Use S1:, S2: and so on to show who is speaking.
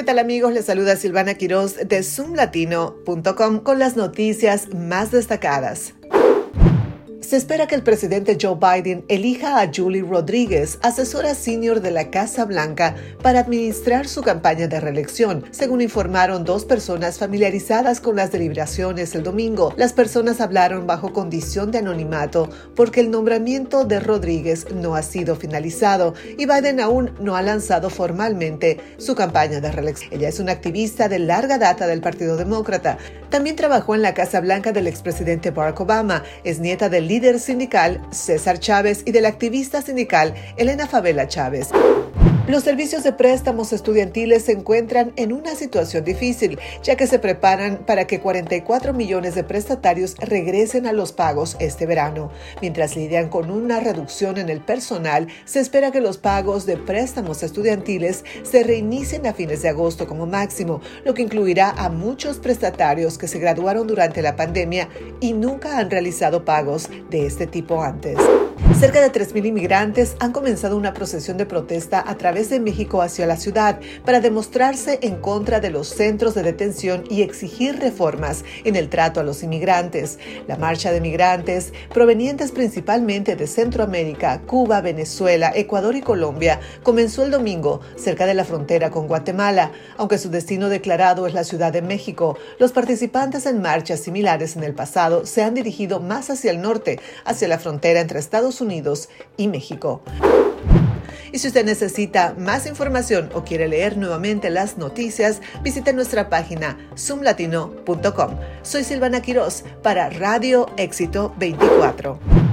S1: ¿Qué tal amigos? Les saluda Silvana Quiroz de zoomlatino.com con las noticias más destacadas. Se espera que el presidente Joe Biden elija a Julie Rodríguez, asesora senior de la Casa Blanca, para administrar su campaña de reelección, según informaron dos personas familiarizadas con las deliberaciones el domingo. Las personas hablaron bajo condición de anonimato porque el nombramiento de Rodríguez no ha sido finalizado y Biden aún no ha lanzado formalmente su campaña de reelección. Ella es una activista de larga data del Partido Demócrata. También trabajó en la Casa Blanca del expresidente Barack Obama. Es nieta del líder sindical César Chávez y de la activista sindical Elena Favela Chávez. Los servicios de préstamos estudiantiles se encuentran en una situación difícil, ya que se preparan para que 44 millones de prestatarios regresen a los pagos este verano. Mientras lidian con una reducción en el personal, se espera que los pagos de préstamos estudiantiles se reinicien a fines de agosto como máximo, lo que incluirá a muchos prestatarios que se graduaron durante la pandemia y nunca han realizado pagos de este tipo antes. Cerca de 3.000 inmigrantes han comenzado una procesión de protesta a través de México hacia la ciudad para demostrarse en contra de los centros de detención y exigir reformas en el trato a los inmigrantes. La marcha de migrantes, provenientes principalmente de Centroamérica, Cuba, Venezuela, Ecuador y Colombia, comenzó el domingo cerca de la frontera con Guatemala. Aunque su destino declarado es la Ciudad de México, los participantes en marchas similares en el pasado se han dirigido más hacia el norte, hacia la frontera entre Estados Unidos y México. Y si usted necesita más información o quiere leer nuevamente las noticias, visite nuestra página zoomlatino.com. Soy Silvana Quiroz para Radio Éxito 24.